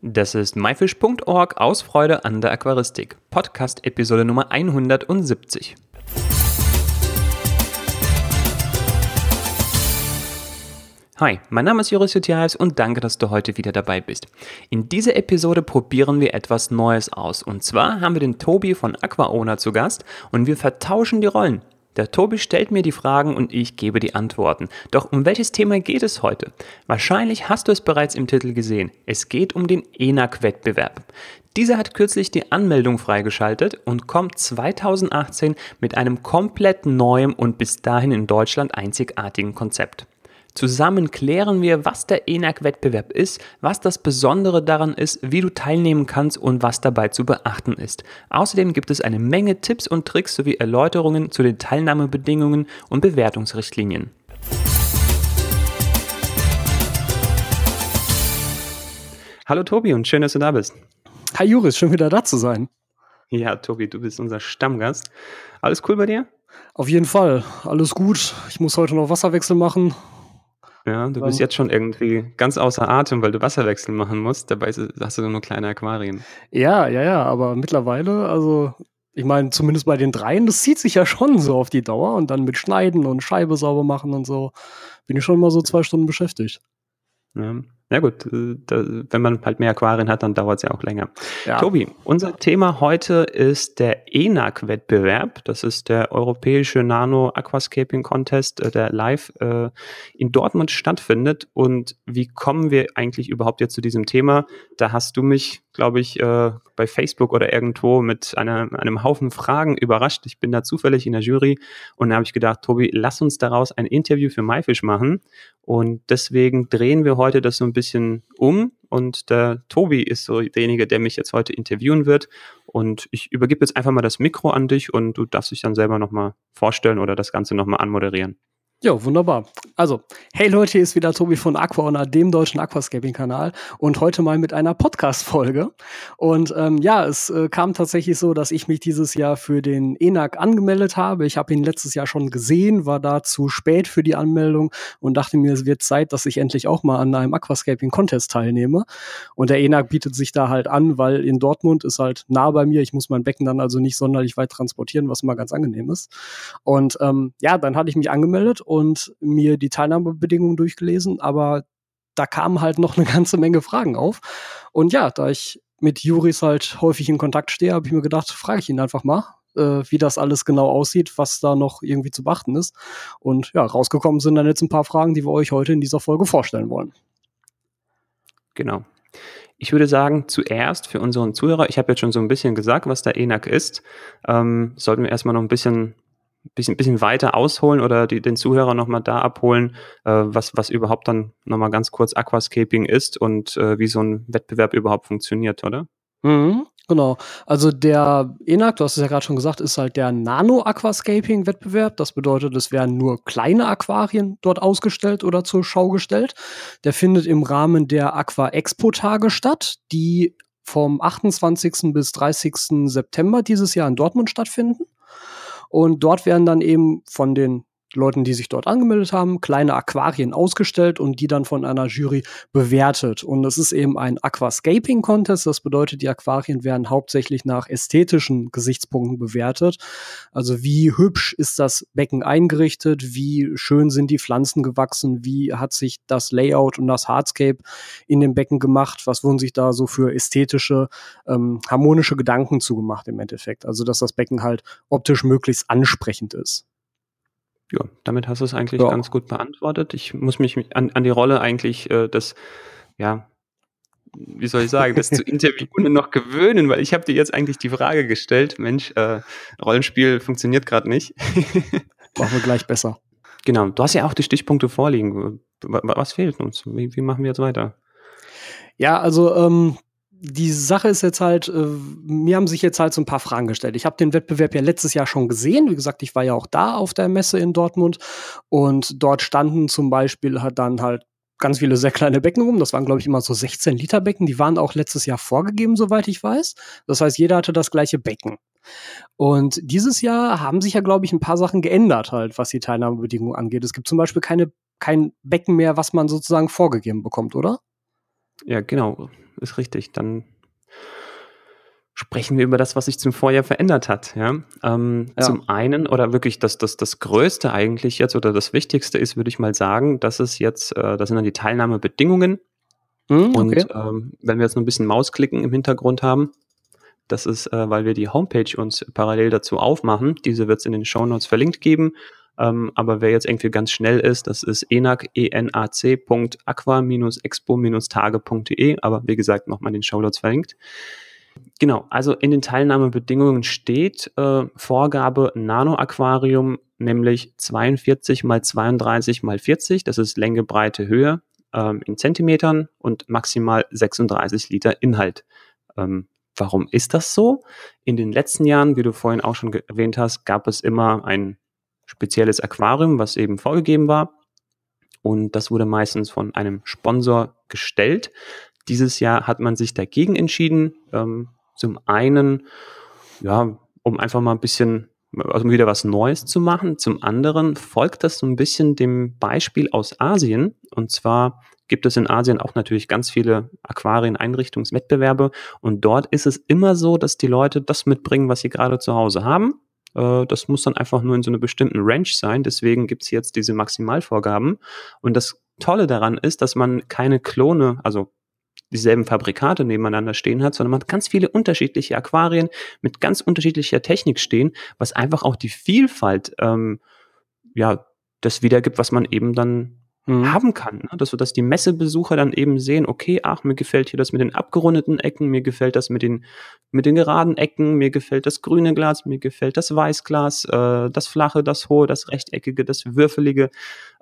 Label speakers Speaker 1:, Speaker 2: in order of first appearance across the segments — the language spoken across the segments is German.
Speaker 1: Das ist myfish.org aus Freude an der Aquaristik. Podcast Episode Nummer 170. Hi, mein Name ist Joris Jutiaevs und danke, dass du heute wieder dabei bist. In dieser Episode probieren wir etwas Neues aus. Und zwar haben wir den Tobi von AquaOwner zu Gast und wir vertauschen die Rollen. Der Tobi stellt mir die Fragen und ich gebe die Antworten. Doch um welches Thema geht es heute? Wahrscheinlich hast du es bereits im Titel gesehen. Es geht um den ENAC-Wettbewerb. Dieser hat kürzlich die Anmeldung freigeschaltet und kommt 2018 mit einem komplett neuen und bis dahin in Deutschland einzigartigen Konzept. Zusammen klären wir, was der ENAC-Wettbewerb ist, was das Besondere daran ist, wie du teilnehmen kannst und was dabei zu beachten ist. Außerdem gibt es eine Menge Tipps und Tricks sowie Erläuterungen zu den Teilnahmebedingungen und Bewertungsrichtlinien. Hallo Tobi und schön, dass du da bist.
Speaker 2: Hi Juris, schön wieder da zu sein.
Speaker 1: Ja, Tobi, du bist unser Stammgast. Alles cool bei dir?
Speaker 2: Auf jeden Fall, alles gut. Ich muss heute noch Wasserwechsel machen.
Speaker 1: Ja, du bist jetzt schon irgendwie ganz außer Atem, weil du Wasserwechsel machen musst. Dabei hast du nur kleine Aquarien.
Speaker 2: Ja, ja, ja, aber mittlerweile, also ich meine, zumindest bei den dreien, das zieht sich ja schon so auf die Dauer und dann mit Schneiden und Scheibe sauber machen und so, bin ich schon mal so zwei Stunden beschäftigt.
Speaker 1: Ja. Ja gut, äh, da, wenn man halt mehr Aquarien hat, dann dauert es ja auch länger. Ja. Tobi, unser Thema heute ist der ENAC-Wettbewerb. Das ist der Europäische Nano Aquascaping Contest, äh, der live äh, in Dortmund stattfindet. Und wie kommen wir eigentlich überhaupt jetzt zu diesem Thema? Da hast du mich, glaube ich, äh, bei Facebook oder irgendwo mit einer, einem Haufen Fragen überrascht. Ich bin da zufällig in der Jury und da habe ich gedacht, Tobi, lass uns daraus ein Interview für MyFish machen. Und deswegen drehen wir heute das so ein bisschen um und der Tobi ist so derjenige, der mich jetzt heute interviewen wird. Und ich übergebe jetzt einfach mal das Mikro an dich und du darfst dich dann selber nochmal vorstellen oder das Ganze nochmal anmoderieren.
Speaker 2: Ja, wunderbar. Also, hey Leute, hier ist wieder Tobi von Aquaona, dem deutschen Aquascaping-Kanal und heute mal mit einer Podcast-Folge. Und ähm, ja, es äh, kam tatsächlich so, dass ich mich dieses Jahr für den ENAC angemeldet habe. Ich habe ihn letztes Jahr schon gesehen, war da zu spät für die Anmeldung und dachte mir, es wird Zeit, dass ich endlich auch mal an einem Aquascaping-Contest teilnehme. Und der ENAC bietet sich da halt an, weil in Dortmund ist halt nah bei mir. Ich muss mein Becken dann also nicht sonderlich weit transportieren, was mal ganz angenehm ist. Und ähm, ja, dann hatte ich mich angemeldet und mir die Teilnahmebedingungen durchgelesen, aber da kamen halt noch eine ganze Menge Fragen auf. Und ja, da ich mit Juris halt häufig in Kontakt stehe, habe ich mir gedacht, frage ich ihn einfach mal, äh, wie das alles genau aussieht, was da noch irgendwie zu beachten ist. Und ja, rausgekommen sind dann jetzt ein paar Fragen, die wir euch heute in dieser Folge vorstellen wollen.
Speaker 1: Genau. Ich würde sagen, zuerst für unseren Zuhörer, ich habe jetzt schon so ein bisschen gesagt, was der ENAC ist, ähm, sollten wir erstmal noch ein bisschen bisschen, bisschen weiter ausholen oder die, den Zuhörer nochmal da abholen, äh, was, was überhaupt dann nochmal ganz kurz Aquascaping ist und äh, wie so ein Wettbewerb überhaupt funktioniert, oder?
Speaker 2: Mhm, genau. Also der ENAC, du hast es ja gerade schon gesagt, ist halt der Nano-Aquascaping-Wettbewerb. Das bedeutet, es werden nur kleine Aquarien dort ausgestellt oder zur Schau gestellt. Der findet im Rahmen der Aqua Expo-Tage statt, die vom 28. bis 30. September dieses Jahr in Dortmund stattfinden. Und dort werden dann eben von den Leuten, die sich dort angemeldet haben, kleine Aquarien ausgestellt und die dann von einer Jury bewertet. Und es ist eben ein Aquascaping Contest. Das bedeutet, die Aquarien werden hauptsächlich nach ästhetischen Gesichtspunkten bewertet. Also wie hübsch ist das Becken eingerichtet? Wie schön sind die Pflanzen gewachsen? Wie hat sich das Layout und das Hardscape in dem Becken gemacht? Was wurden sich da so für ästhetische, ähm, harmonische Gedanken zugemacht im Endeffekt? Also, dass das Becken halt optisch möglichst ansprechend ist.
Speaker 1: Ja, damit hast du es eigentlich ja. ganz gut beantwortet. Ich muss mich an, an die Rolle eigentlich äh, das, ja, wie soll ich sagen, das zu interviewen noch gewöhnen, weil ich habe dir jetzt eigentlich die Frage gestellt, Mensch, äh, Rollenspiel funktioniert gerade nicht.
Speaker 2: Machen wir gleich besser.
Speaker 1: Genau, du hast ja auch die Stichpunkte vorliegen. Was fehlt uns? Wie, wie machen wir jetzt weiter?
Speaker 2: Ja, also ähm, die Sache ist jetzt halt, äh, mir haben sich jetzt halt so ein paar Fragen gestellt. Ich habe den Wettbewerb ja letztes Jahr schon gesehen. Wie gesagt, ich war ja auch da auf der Messe in Dortmund und dort standen zum Beispiel halt dann halt ganz viele sehr kleine Becken rum. Das waren, glaube ich, immer so 16 Liter Becken. Die waren auch letztes Jahr vorgegeben, soweit ich weiß. Das heißt, jeder hatte das gleiche Becken. Und dieses Jahr haben sich ja, glaube ich, ein paar Sachen geändert halt, was die Teilnahmebedingungen angeht. Es gibt zum Beispiel keine, kein Becken mehr, was man sozusagen vorgegeben bekommt, oder?
Speaker 1: Ja, genau. Ist richtig. Dann sprechen wir über das, was sich zum Vorjahr verändert hat. Ja? Ähm, ja. Zum einen, oder wirklich das, das, das Größte eigentlich jetzt oder das Wichtigste ist, würde ich mal sagen, dass es jetzt, äh, das sind dann die Teilnahmebedingungen. Mhm, okay. Und ähm, wenn wir jetzt noch ein bisschen Mausklicken im Hintergrund haben, das ist, äh, weil wir die Homepage uns parallel dazu aufmachen. Diese wird es in den Show Notes verlinkt geben. Ähm, aber wer jetzt irgendwie ganz schnell ist, das ist enac, enac.aqua-expo-tage.de. Aber wie gesagt, nochmal den Show Notes verlinkt. Genau, also in den Teilnahmebedingungen steht äh, Vorgabe Nano-Aquarium, nämlich 42 mal 32 mal 40, das ist Länge, Breite, Höhe ähm, in Zentimetern und maximal 36 Liter Inhalt. Ähm, warum ist das so? In den letzten Jahren, wie du vorhin auch schon erwähnt hast, gab es immer ein spezielles Aquarium, was eben vorgegeben war. Und das wurde meistens von einem Sponsor gestellt. Dieses Jahr hat man sich dagegen entschieden. Ähm, zum einen, ja, um einfach mal ein bisschen, also wieder was Neues zu machen. Zum anderen folgt das so ein bisschen dem Beispiel aus Asien. Und zwar gibt es in Asien auch natürlich ganz viele Aquarien-Einrichtungswettbewerbe. Und dort ist es immer so, dass die Leute das mitbringen, was sie gerade zu Hause haben. Äh, das muss dann einfach nur in so einer bestimmten Range sein. Deswegen gibt es jetzt diese Maximalvorgaben. Und das Tolle daran ist, dass man keine Klone, also dieselben Fabrikate nebeneinander stehen hat, sondern man hat ganz viele unterschiedliche Aquarien mit ganz unterschiedlicher Technik stehen, was einfach auch die Vielfalt ähm, ja das wiedergibt, was man eben dann mhm. haben kann. Ne? Dass, dass die Messebesucher dann eben sehen, okay, ach, mir gefällt hier das mit den abgerundeten Ecken, mir gefällt das mit den, mit den geraden Ecken, mir gefällt das grüne Glas, mir gefällt das Weißglas, äh, das flache, das hohe, das rechteckige, das würfelige.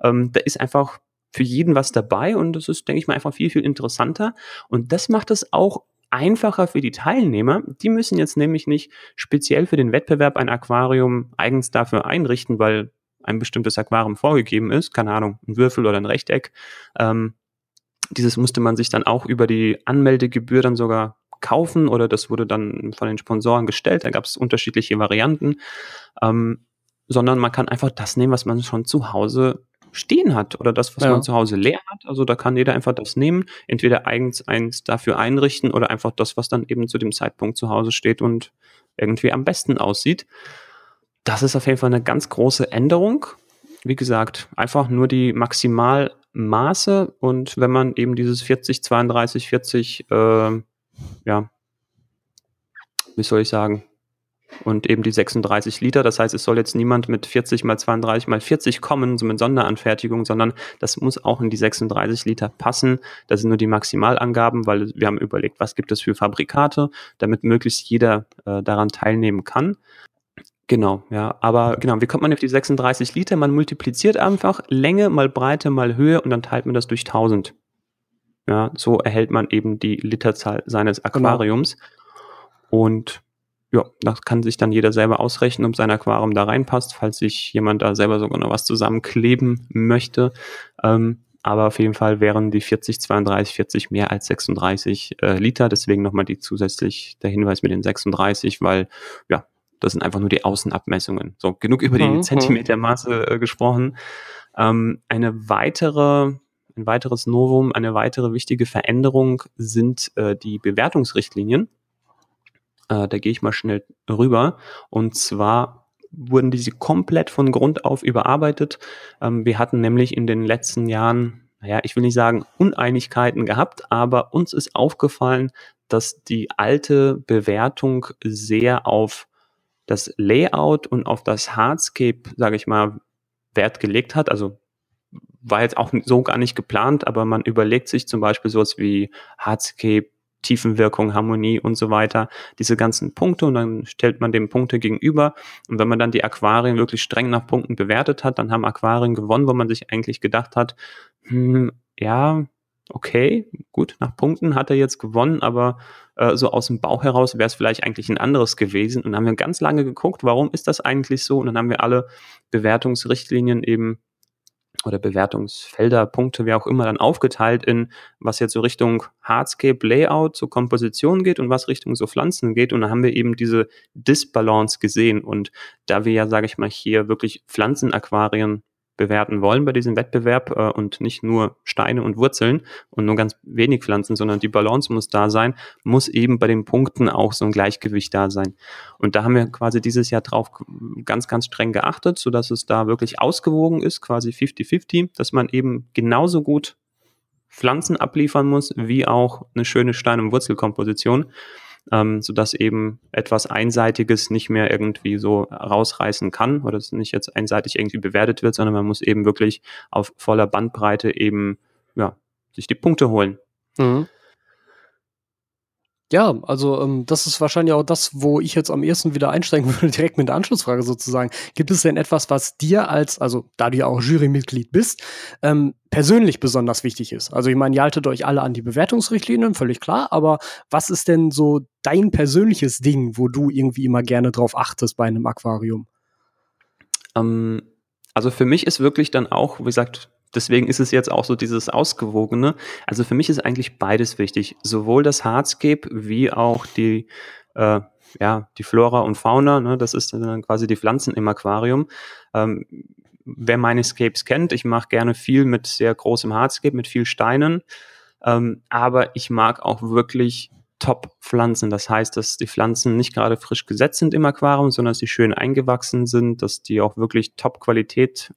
Speaker 1: Ähm, da ist einfach für jeden was dabei und das ist, denke ich mal, einfach viel, viel interessanter. Und das macht es auch einfacher für die Teilnehmer. Die müssen jetzt nämlich nicht speziell für den Wettbewerb ein Aquarium eigens dafür einrichten, weil ein bestimmtes Aquarium vorgegeben ist, keine Ahnung, ein Würfel oder ein Rechteck. Ähm, dieses musste man sich dann auch über die Anmeldegebühr dann sogar kaufen oder das wurde dann von den Sponsoren gestellt. Da gab es unterschiedliche Varianten, ähm, sondern man kann einfach das nehmen, was man schon zu Hause stehen hat oder das, was ja. man zu Hause leer hat. Also da kann jeder einfach das nehmen, entweder eigens eins dafür einrichten oder einfach das, was dann eben zu dem Zeitpunkt zu Hause steht und irgendwie am besten aussieht. Das ist auf jeden Fall eine ganz große Änderung. Wie gesagt, einfach nur die Maximalmaße und wenn man eben dieses 40, 32, 40, äh, ja, wie soll ich sagen, und eben die 36 Liter. Das heißt, es soll jetzt niemand mit 40 mal 32 mal 40 kommen, so mit Sonderanfertigung, sondern das muss auch in die 36 Liter passen. Das sind nur die Maximalangaben, weil wir haben überlegt, was gibt es für Fabrikate, damit möglichst jeder äh, daran teilnehmen kann. Genau, ja, aber genau, wie kommt man auf die 36 Liter? Man multipliziert einfach Länge mal Breite mal Höhe und dann teilt man das durch 1000. Ja, so erhält man eben die Literzahl seines genau. Aquariums. Genau. Und ja, das kann sich dann jeder selber ausrechnen, ob sein Aquarium da reinpasst, falls sich jemand da selber sogar noch was zusammenkleben möchte. Ähm, aber auf jeden Fall wären die 40, 32, 40 mehr als 36 äh, Liter. Deswegen nochmal die zusätzlich der Hinweis mit den 36, weil ja, das sind einfach nur die Außenabmessungen. So, genug über die mhm. Zentimetermaße äh, gesprochen. Ähm, eine weitere ein weiteres Novum, eine weitere wichtige Veränderung sind äh, die Bewertungsrichtlinien. Äh, da gehe ich mal schnell rüber. Und zwar wurden diese komplett von Grund auf überarbeitet. Ähm, wir hatten nämlich in den letzten Jahren, naja, ich will nicht sagen Uneinigkeiten gehabt, aber uns ist aufgefallen, dass die alte Bewertung sehr auf das Layout und auf das Hardscape, sage ich mal, Wert gelegt hat. Also war jetzt auch so gar nicht geplant, aber man überlegt sich zum Beispiel sowas wie Hardscape Tiefenwirkung, Harmonie und so weiter, diese ganzen Punkte und dann stellt man dem Punkte gegenüber und wenn man dann die Aquarien wirklich streng nach Punkten bewertet hat, dann haben Aquarien gewonnen, wo man sich eigentlich gedacht hat, hm, ja, okay, gut, nach Punkten hat er jetzt gewonnen, aber äh, so aus dem Bauch heraus wäre es vielleicht eigentlich ein anderes gewesen und dann haben wir ganz lange geguckt, warum ist das eigentlich so und dann haben wir alle Bewertungsrichtlinien eben oder Bewertungsfelder, Punkte, wie auch immer, dann aufgeteilt in, was jetzt so Richtung Hardscape Layout, so Komposition geht und was Richtung so Pflanzen geht. Und da haben wir eben diese Disbalance gesehen. Und da wir ja, sage ich mal, hier wirklich Pflanzenaquarien bewerten wollen bei diesem Wettbewerb äh, und nicht nur Steine und Wurzeln und nur ganz wenig Pflanzen, sondern die Balance muss da sein, muss eben bei den Punkten auch so ein Gleichgewicht da sein. Und da haben wir quasi dieses Jahr drauf ganz, ganz streng geachtet, sodass es da wirklich ausgewogen ist, quasi 50-50, dass man eben genauso gut Pflanzen abliefern muss, wie auch eine schöne Stein- und Wurzelkomposition ähm, sodass eben etwas Einseitiges nicht mehr irgendwie so rausreißen kann oder es nicht jetzt einseitig irgendwie bewertet wird, sondern man muss eben wirklich auf voller Bandbreite eben ja, sich die Punkte holen. Mhm.
Speaker 2: Ja, also ähm, das ist wahrscheinlich auch das, wo ich jetzt am ersten wieder einsteigen würde, direkt mit der Anschlussfrage sozusagen. Gibt es denn etwas, was dir als, also da du ja auch Jurymitglied bist, ähm, persönlich besonders wichtig ist? Also ich meine, ihr haltet euch alle an die Bewertungsrichtlinien, völlig klar, aber was ist denn so dein persönliches Ding, wo du irgendwie immer gerne drauf achtest bei einem Aquarium?
Speaker 1: Ähm, also für mich ist wirklich dann auch, wie gesagt, deswegen ist es jetzt auch so dieses Ausgewogene. Also für mich ist eigentlich beides wichtig. Sowohl das Hardscape wie auch die, äh, ja, die Flora und Fauna. Ne? Das ist dann quasi die Pflanzen im Aquarium. Ähm, wer meine Scapes kennt, ich mache gerne viel mit sehr großem Hardscape, mit viel Steinen. Ähm, aber ich mag auch wirklich Top-Pflanzen. Das heißt, dass die Pflanzen nicht gerade frisch gesetzt sind im Aquarium, sondern dass sie schön eingewachsen sind, dass die auch wirklich Top-Qualität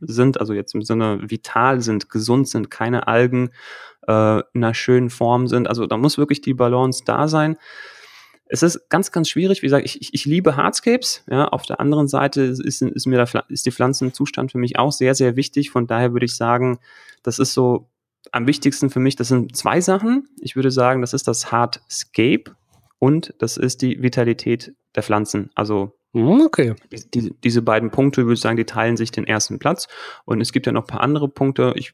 Speaker 1: sind, also jetzt im Sinne vital sind, gesund sind, keine Algen äh, in einer schönen Form sind. Also da muss wirklich die Balance da sein. Es ist ganz, ganz schwierig. Wie gesagt, ich, ich, ich liebe Hardscapes. Ja, auf der anderen Seite ist, ist mir der, ist die Pflanzenzustand für mich auch sehr, sehr wichtig. Von daher würde ich sagen, das ist so am wichtigsten für mich. Das sind zwei Sachen. Ich würde sagen, das ist das Hardscape und das ist die Vitalität der Pflanzen. Also hm, okay. Die, diese beiden Punkte, würde ich sagen, die teilen sich den ersten Platz. Und es gibt ja noch ein paar andere Punkte. Ich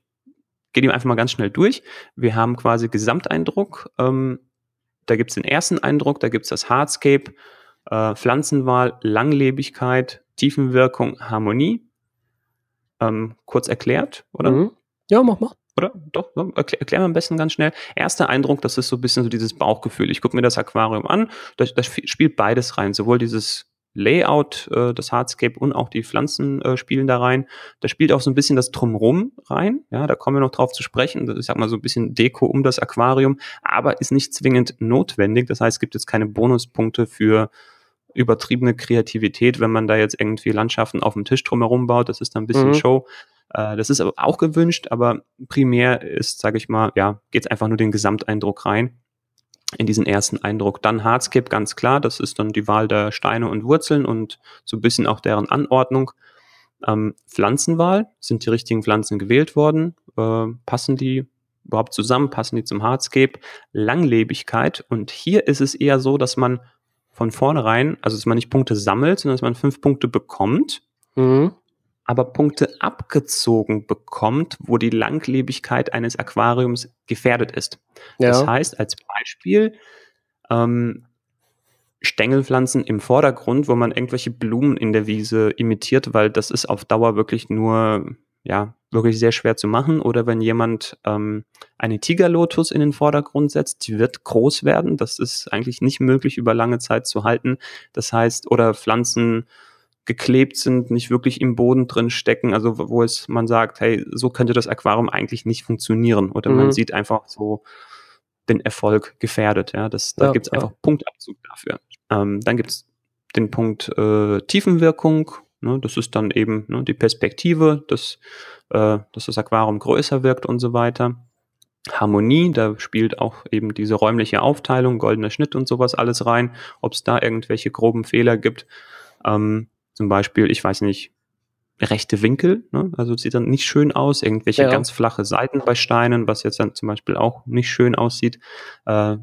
Speaker 1: gehe die einfach mal ganz schnell durch. Wir haben quasi Gesamteindruck. Ähm, da gibt es den ersten Eindruck, da gibt es das Hardscape, äh, Pflanzenwahl, Langlebigkeit, Tiefenwirkung, Harmonie. Ähm, kurz erklärt, oder? Mhm.
Speaker 2: Ja, mach mal.
Speaker 1: Oder? Doch, erklär, erklär mal am besten ganz schnell. Erster Eindruck, das ist so ein bisschen so dieses Bauchgefühl. Ich gucke mir das Aquarium an, da, da spielt beides rein. Sowohl dieses Layout, äh, das Hardscape und auch die Pflanzen äh, spielen da rein. Da spielt auch so ein bisschen das Drumrum rein. Ja, da kommen wir noch drauf zu sprechen. Das ist, sag mal, so ein bisschen Deko um das Aquarium, aber ist nicht zwingend notwendig. Das heißt, es gibt jetzt keine Bonuspunkte für übertriebene Kreativität, wenn man da jetzt irgendwie Landschaften auf dem Tisch drumherum baut. Das ist dann ein bisschen mhm. Show. Äh, das ist aber auch gewünscht, aber primär ist, sage ich mal, ja, geht es einfach nur den Gesamteindruck rein in diesen ersten Eindruck. Dann Hardscape, ganz klar, das ist dann die Wahl der Steine und Wurzeln und so ein bisschen auch deren Anordnung. Ähm, Pflanzenwahl, sind die richtigen Pflanzen gewählt worden? Äh, passen die überhaupt zusammen? Passen die zum Hardscape? Langlebigkeit und hier ist es eher so, dass man von vornherein, also dass man nicht Punkte sammelt, sondern dass man fünf Punkte bekommt. Mhm aber Punkte abgezogen bekommt, wo die Langlebigkeit eines Aquariums gefährdet ist. Ja. Das heißt, als Beispiel, ähm, Stängelpflanzen im Vordergrund, wo man irgendwelche Blumen in der Wiese imitiert, weil das ist auf Dauer wirklich nur, ja, wirklich sehr schwer zu machen. Oder wenn jemand ähm, eine Tigerlotus in den Vordergrund setzt, die wird groß werden. Das ist eigentlich nicht möglich über lange Zeit zu halten. Das heißt, oder Pflanzen, geklebt sind, nicht wirklich im Boden drin stecken, also wo es man sagt, hey, so könnte das Aquarium eigentlich nicht funktionieren oder mhm. man sieht einfach so den Erfolg gefährdet, ja, das, da ja, gibt es einfach Punktabzug dafür. Ähm, dann gibt es den Punkt äh, Tiefenwirkung, ne, das ist dann eben ne, die Perspektive, dass, äh, dass das Aquarium größer wirkt und so weiter. Harmonie, da spielt auch eben diese räumliche Aufteilung, goldener Schnitt und sowas alles rein, ob es da irgendwelche groben Fehler gibt. Ähm, zum Beispiel, ich weiß nicht, rechte Winkel, ne? also sieht dann nicht schön aus, irgendwelche ja. ganz flache Seiten bei Steinen, was jetzt dann zum Beispiel auch nicht schön aussieht, äh,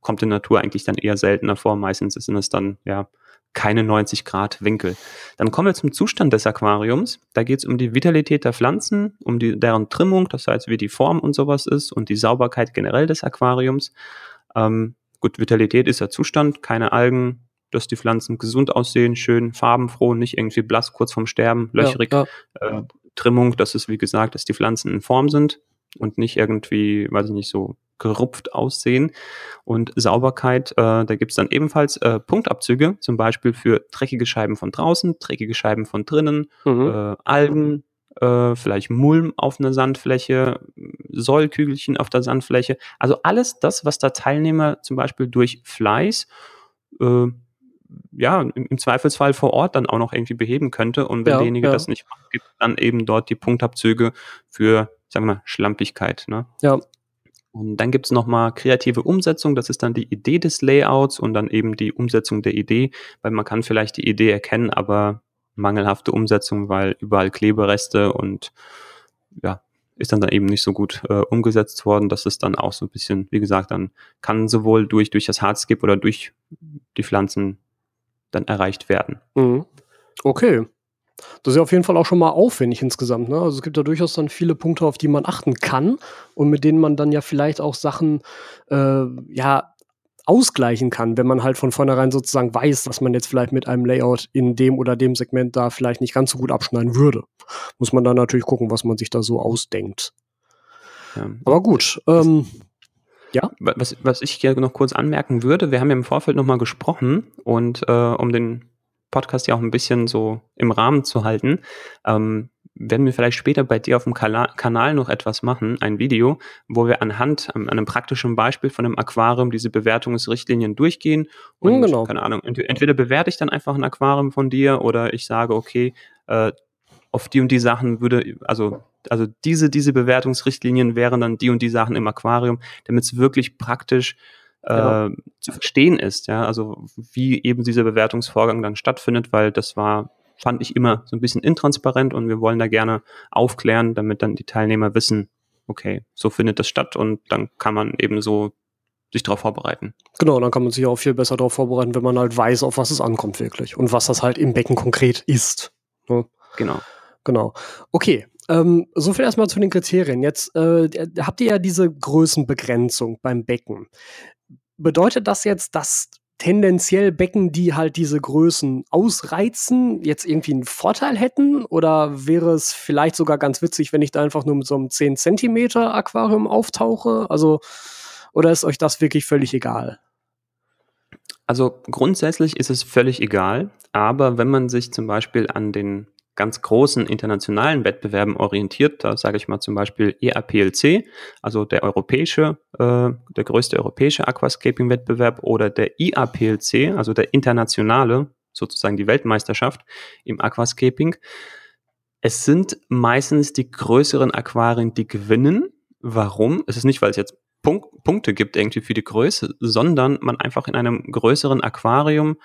Speaker 1: kommt in Natur eigentlich dann eher seltener vor. Meistens sind es dann ja keine 90 Grad Winkel. Dann kommen wir zum Zustand des Aquariums. Da geht es um die Vitalität der Pflanzen, um die, deren Trimmung, das heißt, wie die Form und sowas ist und die Sauberkeit generell des Aquariums. Ähm, gut, Vitalität ist der Zustand, keine Algen, dass die Pflanzen gesund aussehen, schön farbenfroh, nicht irgendwie blass, kurz vorm Sterben, löchrig. Ja, ja. Äh, Trimmung, dass es, wie gesagt, dass die Pflanzen in Form sind und nicht irgendwie, weiß ich nicht, so gerupft aussehen. Und Sauberkeit, äh, da gibt's dann ebenfalls äh, Punktabzüge, zum Beispiel für dreckige Scheiben von draußen, dreckige Scheiben von drinnen, mhm. äh, Algen, äh, vielleicht Mulm auf einer Sandfläche, Sollkügelchen auf der Sandfläche. Also alles das, was der Teilnehmer zum Beispiel durch Fleiß äh, ja, im, Zweifelsfall vor Ort dann auch noch irgendwie beheben könnte. Und wenn ja, derjenige ja. das nicht macht, gibt dann eben dort die Punktabzüge für, sagen wir mal, Schlampigkeit. Ne?
Speaker 2: Ja.
Speaker 1: Und dann gibt es nochmal kreative Umsetzung, das ist dann die Idee des Layouts und dann eben die Umsetzung der Idee, weil man kann vielleicht die Idee erkennen, aber mangelhafte Umsetzung, weil überall Klebereste und ja, ist dann, dann eben nicht so gut äh, umgesetzt worden. Das ist dann auch so ein bisschen, wie gesagt, dann kann sowohl durch, durch das Hardskip oder durch die Pflanzen dann erreicht werden.
Speaker 2: Mhm. Okay. Das ist ja auf jeden Fall auch schon mal aufwendig insgesamt. Ne? Also es gibt ja durchaus dann viele Punkte, auf die man achten kann und mit denen man dann ja vielleicht auch Sachen äh, ja ausgleichen kann, wenn man halt von vornherein sozusagen weiß, dass man jetzt vielleicht mit einem Layout in dem oder dem Segment da vielleicht nicht ganz so gut abschneiden würde. Muss man dann natürlich gucken, was man sich da so ausdenkt. Ja. Aber gut. Ähm, ja.
Speaker 1: Was, was ich hier noch kurz anmerken würde, wir haben ja im Vorfeld nochmal gesprochen und äh, um den Podcast ja auch ein bisschen so im Rahmen zu halten, ähm, werden wir vielleicht später bei dir auf dem Kanal noch etwas machen, ein Video, wo wir anhand an einem praktischen Beispiel von einem Aquarium diese Bewertungsrichtlinien durchgehen. Und, genau. keine Ahnung, entweder bewerte ich dann einfach ein Aquarium von dir oder ich sage, okay, äh, auf die und die Sachen würde, also, also diese, diese Bewertungsrichtlinien wären dann die und die Sachen im Aquarium, damit es wirklich praktisch äh, zu verstehen ist, ja, also wie eben dieser Bewertungsvorgang dann stattfindet, weil das war fand ich immer so ein bisschen intransparent und wir wollen da gerne aufklären, damit dann die Teilnehmer wissen, okay, so findet das statt und dann kann man eben so sich darauf vorbereiten.
Speaker 2: Genau, dann kann man sich auch viel besser darauf vorbereiten, wenn man halt weiß, auf was es ankommt wirklich und was das halt im Becken konkret ist.
Speaker 1: Ne? Genau.
Speaker 2: Genau. Okay, ähm, so viel erstmal zu den Kriterien. Jetzt äh, habt ihr ja diese Größenbegrenzung beim Becken. Bedeutet das jetzt, dass tendenziell Becken, die halt diese Größen ausreizen, jetzt irgendwie einen Vorteil hätten? Oder wäre es vielleicht sogar ganz witzig, wenn ich da einfach nur mit so einem 10 Zentimeter Aquarium auftauche? Also, oder ist euch das wirklich völlig egal?
Speaker 1: Also grundsätzlich ist es völlig egal, aber wenn man sich zum Beispiel an den ganz großen internationalen Wettbewerben orientiert. Da sage ich mal zum Beispiel EAPLC, also der europäische, äh, der größte europäische Aquascaping-Wettbewerb oder der IAPLC, also der internationale, sozusagen die Weltmeisterschaft im Aquascaping. Es sind meistens die größeren Aquarien, die gewinnen. Warum? Es ist nicht, weil es jetzt Punk Punkte gibt irgendwie für die Größe, sondern man einfach in einem größeren Aquarium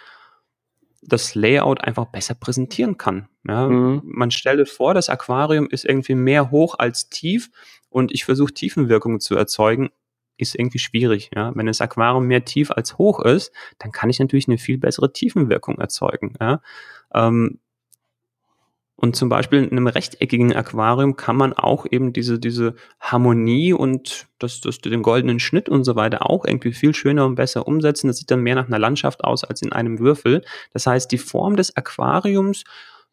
Speaker 1: das Layout einfach besser präsentieren kann. Ja, mhm. Man stelle vor, das Aquarium ist irgendwie mehr hoch als tief und ich versuche Tiefenwirkungen zu erzeugen, ist irgendwie schwierig. Ja? Wenn das Aquarium mehr tief als hoch ist, dann kann ich natürlich eine viel bessere Tiefenwirkung erzeugen. Ja? Ähm, und zum Beispiel in einem rechteckigen Aquarium kann man auch eben diese, diese Harmonie und das, das, den goldenen Schnitt und so weiter auch irgendwie viel schöner und besser umsetzen. Das sieht dann mehr nach einer Landschaft aus als in einem Würfel. Das heißt, die Form des Aquariums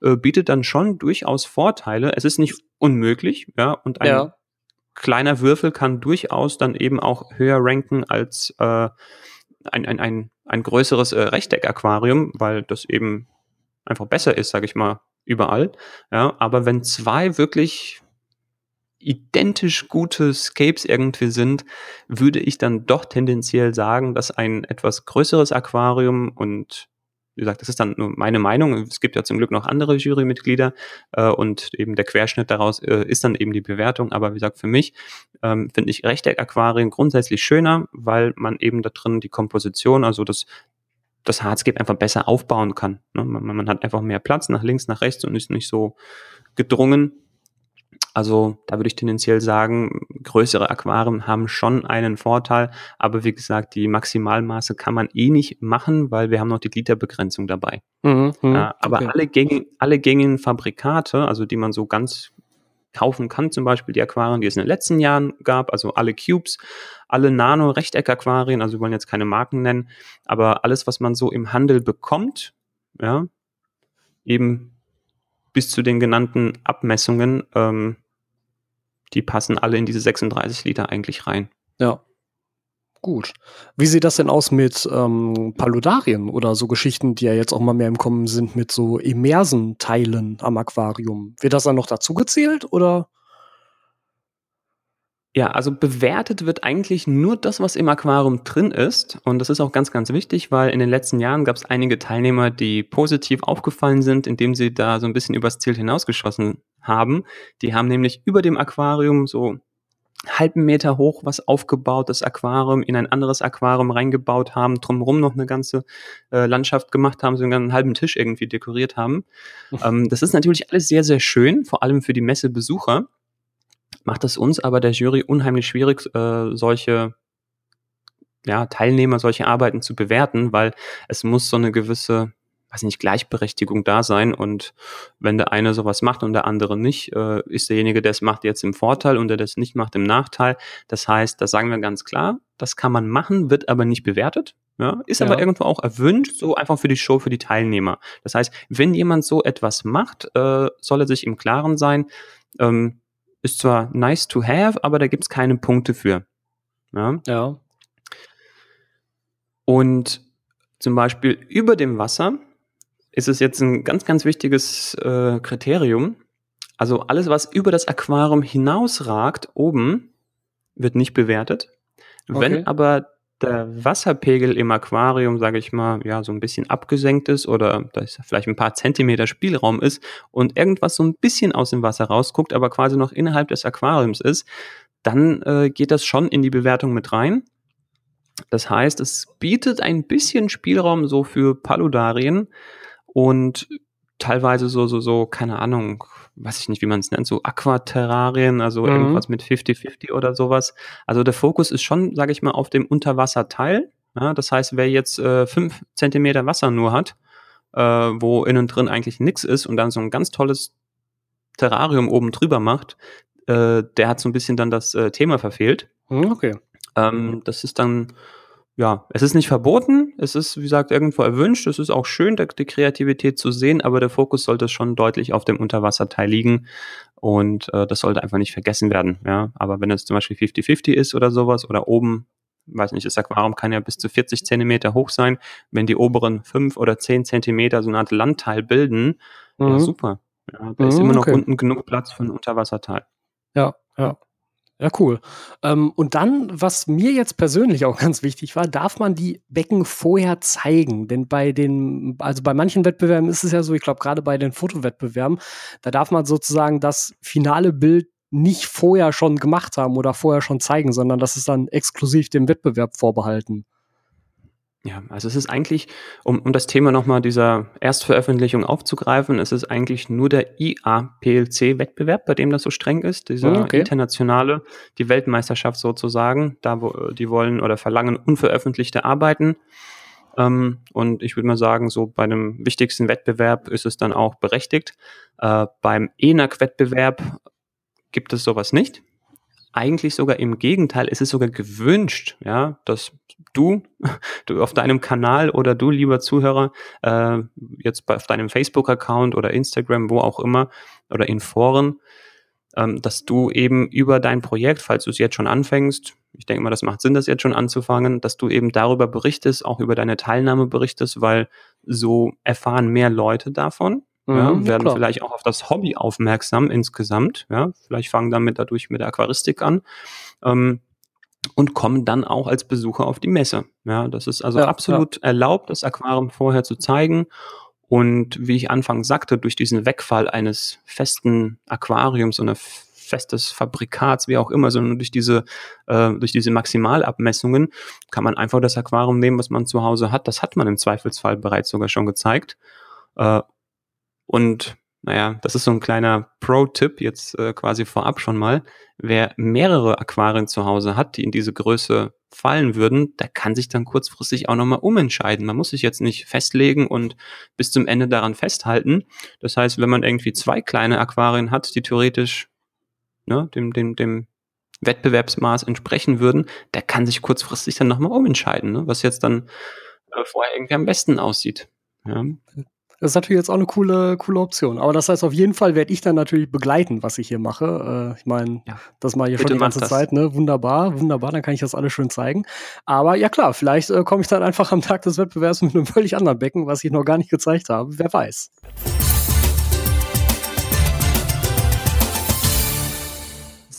Speaker 1: äh, bietet dann schon durchaus Vorteile. Es ist nicht unmöglich, ja, und ein ja. kleiner Würfel kann durchaus dann eben auch höher ranken als äh, ein, ein, ein, ein größeres äh, Rechteck-Aquarium, weil das eben einfach besser ist, sage ich mal, überall. Ja, aber wenn zwei wirklich identisch gute Scapes irgendwie sind, würde ich dann doch tendenziell sagen, dass ein etwas größeres Aquarium und wie gesagt, das ist dann nur meine Meinung. Es gibt ja zum Glück noch andere Jurymitglieder äh, und eben der Querschnitt daraus äh, ist dann eben die Bewertung. Aber wie gesagt, für mich ähm, finde ich Rechteck-Aquarien grundsätzlich schöner, weil man eben da drin die Komposition, also das das Hardscape einfach besser aufbauen kann. Ne? Man, man, hat einfach mehr Platz nach links, nach rechts und ist nicht so gedrungen. Also da würde ich tendenziell sagen, größere Aquarien haben schon einen Vorteil, aber wie gesagt, die Maximalmaße kann man eh nicht machen, weil wir haben noch die Literbegrenzung dabei. Mhm, mh, ja, aber okay. alle, gängigen, alle gängigen Fabrikate, also die man so ganz kaufen kann, zum Beispiel die Aquarien, die es in den letzten Jahren gab, also alle Cubes, alle Nano-Rechteck-Aquarien, also wir wollen jetzt keine Marken nennen, aber alles, was man so im Handel bekommt, ja, eben bis zu den genannten Abmessungen, ähm, die passen alle in diese 36 Liter eigentlich rein.
Speaker 2: Ja. Gut. Wie sieht das denn aus mit ähm, Paludarien oder so Geschichten, die ja jetzt auch mal mehr im Kommen sind mit so immersen Teilen am Aquarium? Wird das dann noch dazu gezählt oder?
Speaker 1: Ja, also bewertet wird eigentlich nur das, was im Aquarium drin ist. Und das ist auch ganz, ganz wichtig, weil in den letzten Jahren gab es einige Teilnehmer, die positiv aufgefallen sind, indem sie da so ein bisschen übers Ziel hinausgeschossen haben. Die haben nämlich über dem Aquarium so halben Meter hoch was aufgebaut, das Aquarium in ein anderes Aquarium reingebaut haben, drumherum noch eine ganze äh, Landschaft gemacht haben, sogar einen halben Tisch irgendwie dekoriert haben. ähm, das ist natürlich alles sehr, sehr schön, vor allem für die Messebesucher. Macht es uns aber der Jury unheimlich schwierig, äh, solche ja, Teilnehmer, solche Arbeiten zu bewerten, weil es muss so eine gewisse weiß nicht, Gleichberechtigung da sein. Und wenn der eine sowas macht und der andere nicht, äh, ist derjenige, der es macht, jetzt im Vorteil und der das nicht macht, im Nachteil. Das heißt, das sagen wir ganz klar, das kann man machen, wird aber nicht bewertet. Ja, ist ja. aber irgendwo auch erwünscht, so einfach für die Show, für die Teilnehmer. Das heißt, wenn jemand so etwas macht, äh, soll er sich im Klaren sein, ähm, ist zwar nice to have, aber da gibt's keine Punkte für. Ja.
Speaker 2: ja.
Speaker 1: Und zum Beispiel über dem Wasser ist es jetzt ein ganz, ganz wichtiges äh, Kriterium. Also alles, was über das Aquarium hinausragt, oben, wird nicht bewertet. Okay. Wenn aber der Wasserpegel im Aquarium, sage ich mal, ja, so ein bisschen abgesenkt ist oder da vielleicht ein paar Zentimeter Spielraum ist und irgendwas so ein bisschen aus dem Wasser rausguckt, aber quasi noch innerhalb des Aquariums ist, dann äh, geht das schon in die Bewertung mit rein. Das heißt, es bietet ein bisschen Spielraum so für Paludarien, und teilweise so, so, so, keine Ahnung, weiß ich nicht, wie man es nennt, so Aquaterrarien, also mhm. irgendwas mit 50-50 oder sowas. Also der Fokus ist schon, sage ich mal, auf dem Unterwasserteil. Ja, das heißt, wer jetzt äh, fünf Zentimeter Wasser nur hat, äh, wo innen drin eigentlich nichts ist und dann so ein ganz tolles Terrarium oben drüber macht, äh, der hat so ein bisschen dann das äh, Thema verfehlt.
Speaker 2: Mhm, okay.
Speaker 1: Ähm, das ist dann ja, es ist nicht verboten, es ist, wie gesagt, irgendwo erwünscht, es ist auch schön, die Kreativität zu sehen, aber der Fokus sollte schon deutlich auf dem Unterwasserteil liegen und äh, das sollte einfach nicht vergessen werden, ja. Aber wenn es zum Beispiel 50-50 ist oder sowas oder oben, weiß nicht, das Aquarium kann ja bis zu 40 Zentimeter hoch sein, wenn die oberen 5 oder 10 Zentimeter so eine Art Landteil bilden, mhm. ja, super. Ja, da mhm, ist immer noch okay. unten genug Platz für ein Unterwasserteil.
Speaker 2: Ja, ja. Ja, cool. Ähm, und dann, was mir jetzt persönlich auch ganz wichtig war, darf man die Becken vorher zeigen. Denn bei den, also bei manchen Wettbewerben ist es ja so, ich glaube gerade bei den Fotowettbewerben, da darf man sozusagen das finale Bild nicht vorher schon gemacht haben oder vorher schon zeigen, sondern das ist dann exklusiv dem Wettbewerb vorbehalten.
Speaker 1: Ja, also es ist eigentlich, um, um das Thema nochmal dieser Erstveröffentlichung aufzugreifen, es ist eigentlich nur der IAPLC-Wettbewerb, bei dem das so streng ist, dieser hm, okay. internationale, die Weltmeisterschaft sozusagen, da wo die wollen oder verlangen unveröffentlichte Arbeiten. Ähm, und ich würde mal sagen, so bei dem wichtigsten Wettbewerb ist es dann auch berechtigt. Äh, beim ENAC-Wettbewerb gibt es sowas nicht eigentlich sogar im Gegenteil, es ist sogar gewünscht, ja, dass du, du auf deinem Kanal oder du, lieber Zuhörer, äh, jetzt bei, auf deinem Facebook-Account oder Instagram, wo auch immer, oder in Foren, ähm, dass du eben über dein Projekt, falls du es jetzt schon anfängst, ich denke mal, das macht Sinn, das jetzt schon anzufangen, dass du eben darüber berichtest, auch über deine Teilnahme berichtest, weil so erfahren mehr Leute davon ja, mhm, werden klar. vielleicht auch auf das Hobby aufmerksam insgesamt. Ja, vielleicht fangen damit dadurch mit der Aquaristik an. Ähm, und kommen dann auch als Besucher auf die Messe. Ja, das ist also ja, absolut ja. erlaubt, das Aquarium vorher zu zeigen. Und wie ich anfangs sagte, durch diesen Wegfall eines festen Aquariums und festes Fabrikats, wie auch immer, sondern durch diese, äh, durch diese Maximalabmessungen kann man einfach das Aquarium nehmen, was man zu Hause hat. Das hat man im Zweifelsfall bereits sogar schon gezeigt. Äh, und naja, das ist so ein kleiner Pro-Tipp jetzt äh, quasi vorab schon mal. Wer mehrere Aquarien zu Hause hat, die in diese Größe fallen würden, der kann sich dann kurzfristig auch nochmal umentscheiden. Man muss sich jetzt nicht festlegen und bis zum Ende daran festhalten. Das heißt, wenn man irgendwie zwei kleine Aquarien hat, die theoretisch ne, dem, dem, dem Wettbewerbsmaß entsprechen würden, der kann sich kurzfristig dann nochmal umentscheiden, ne, was jetzt dann äh, vorher irgendwie am besten aussieht. Ja.
Speaker 2: Das ist natürlich jetzt auch eine coole, coole Option. Aber das heißt, auf jeden Fall werde ich dann natürlich begleiten, was ich hier mache. Äh, ich meine, ja. das mache ich ja schon die ganze Zeit, ne? Wunderbar, wunderbar, dann kann ich das alles schön zeigen. Aber ja klar, vielleicht äh, komme ich dann einfach am Tag des Wettbewerbs mit einem völlig anderen Becken, was ich noch gar nicht gezeigt habe. Wer weiß.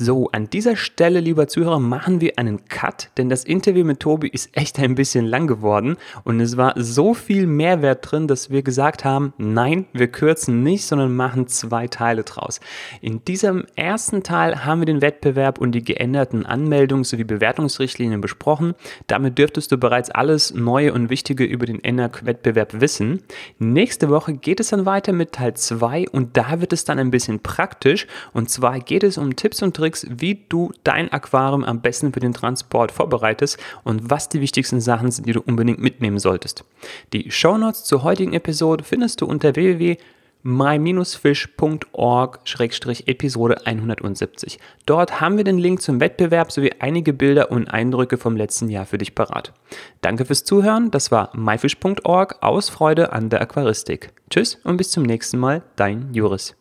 Speaker 1: So, an dieser Stelle, lieber Zuhörer, machen wir einen Cut, denn das Interview mit Tobi ist echt ein bisschen lang geworden und es war so viel Mehrwert drin, dass wir gesagt haben, nein, wir kürzen nicht, sondern machen zwei Teile draus. In diesem ersten Teil haben wir den Wettbewerb und die geänderten Anmeldungs- sowie Bewertungsrichtlinien besprochen. Damit dürftest du bereits alles Neue und Wichtige über den ENAC-Wettbewerb wissen. Nächste Woche geht es dann weiter mit Teil 2 und da wird es dann ein bisschen praktisch und zwar geht es um Tipps und Tricks, Tricks, wie du dein Aquarium am besten für den Transport vorbereitest und was die wichtigsten Sachen sind, die du unbedingt mitnehmen solltest. Die Shownotes zur heutigen Episode findest du unter www my-fish.org-episode 170. Dort haben wir den Link zum Wettbewerb sowie einige Bilder und Eindrücke vom letzten Jahr für dich parat. Danke fürs Zuhören, das war myfish.org aus Freude an der Aquaristik. Tschüss und bis zum nächsten Mal, dein Juris.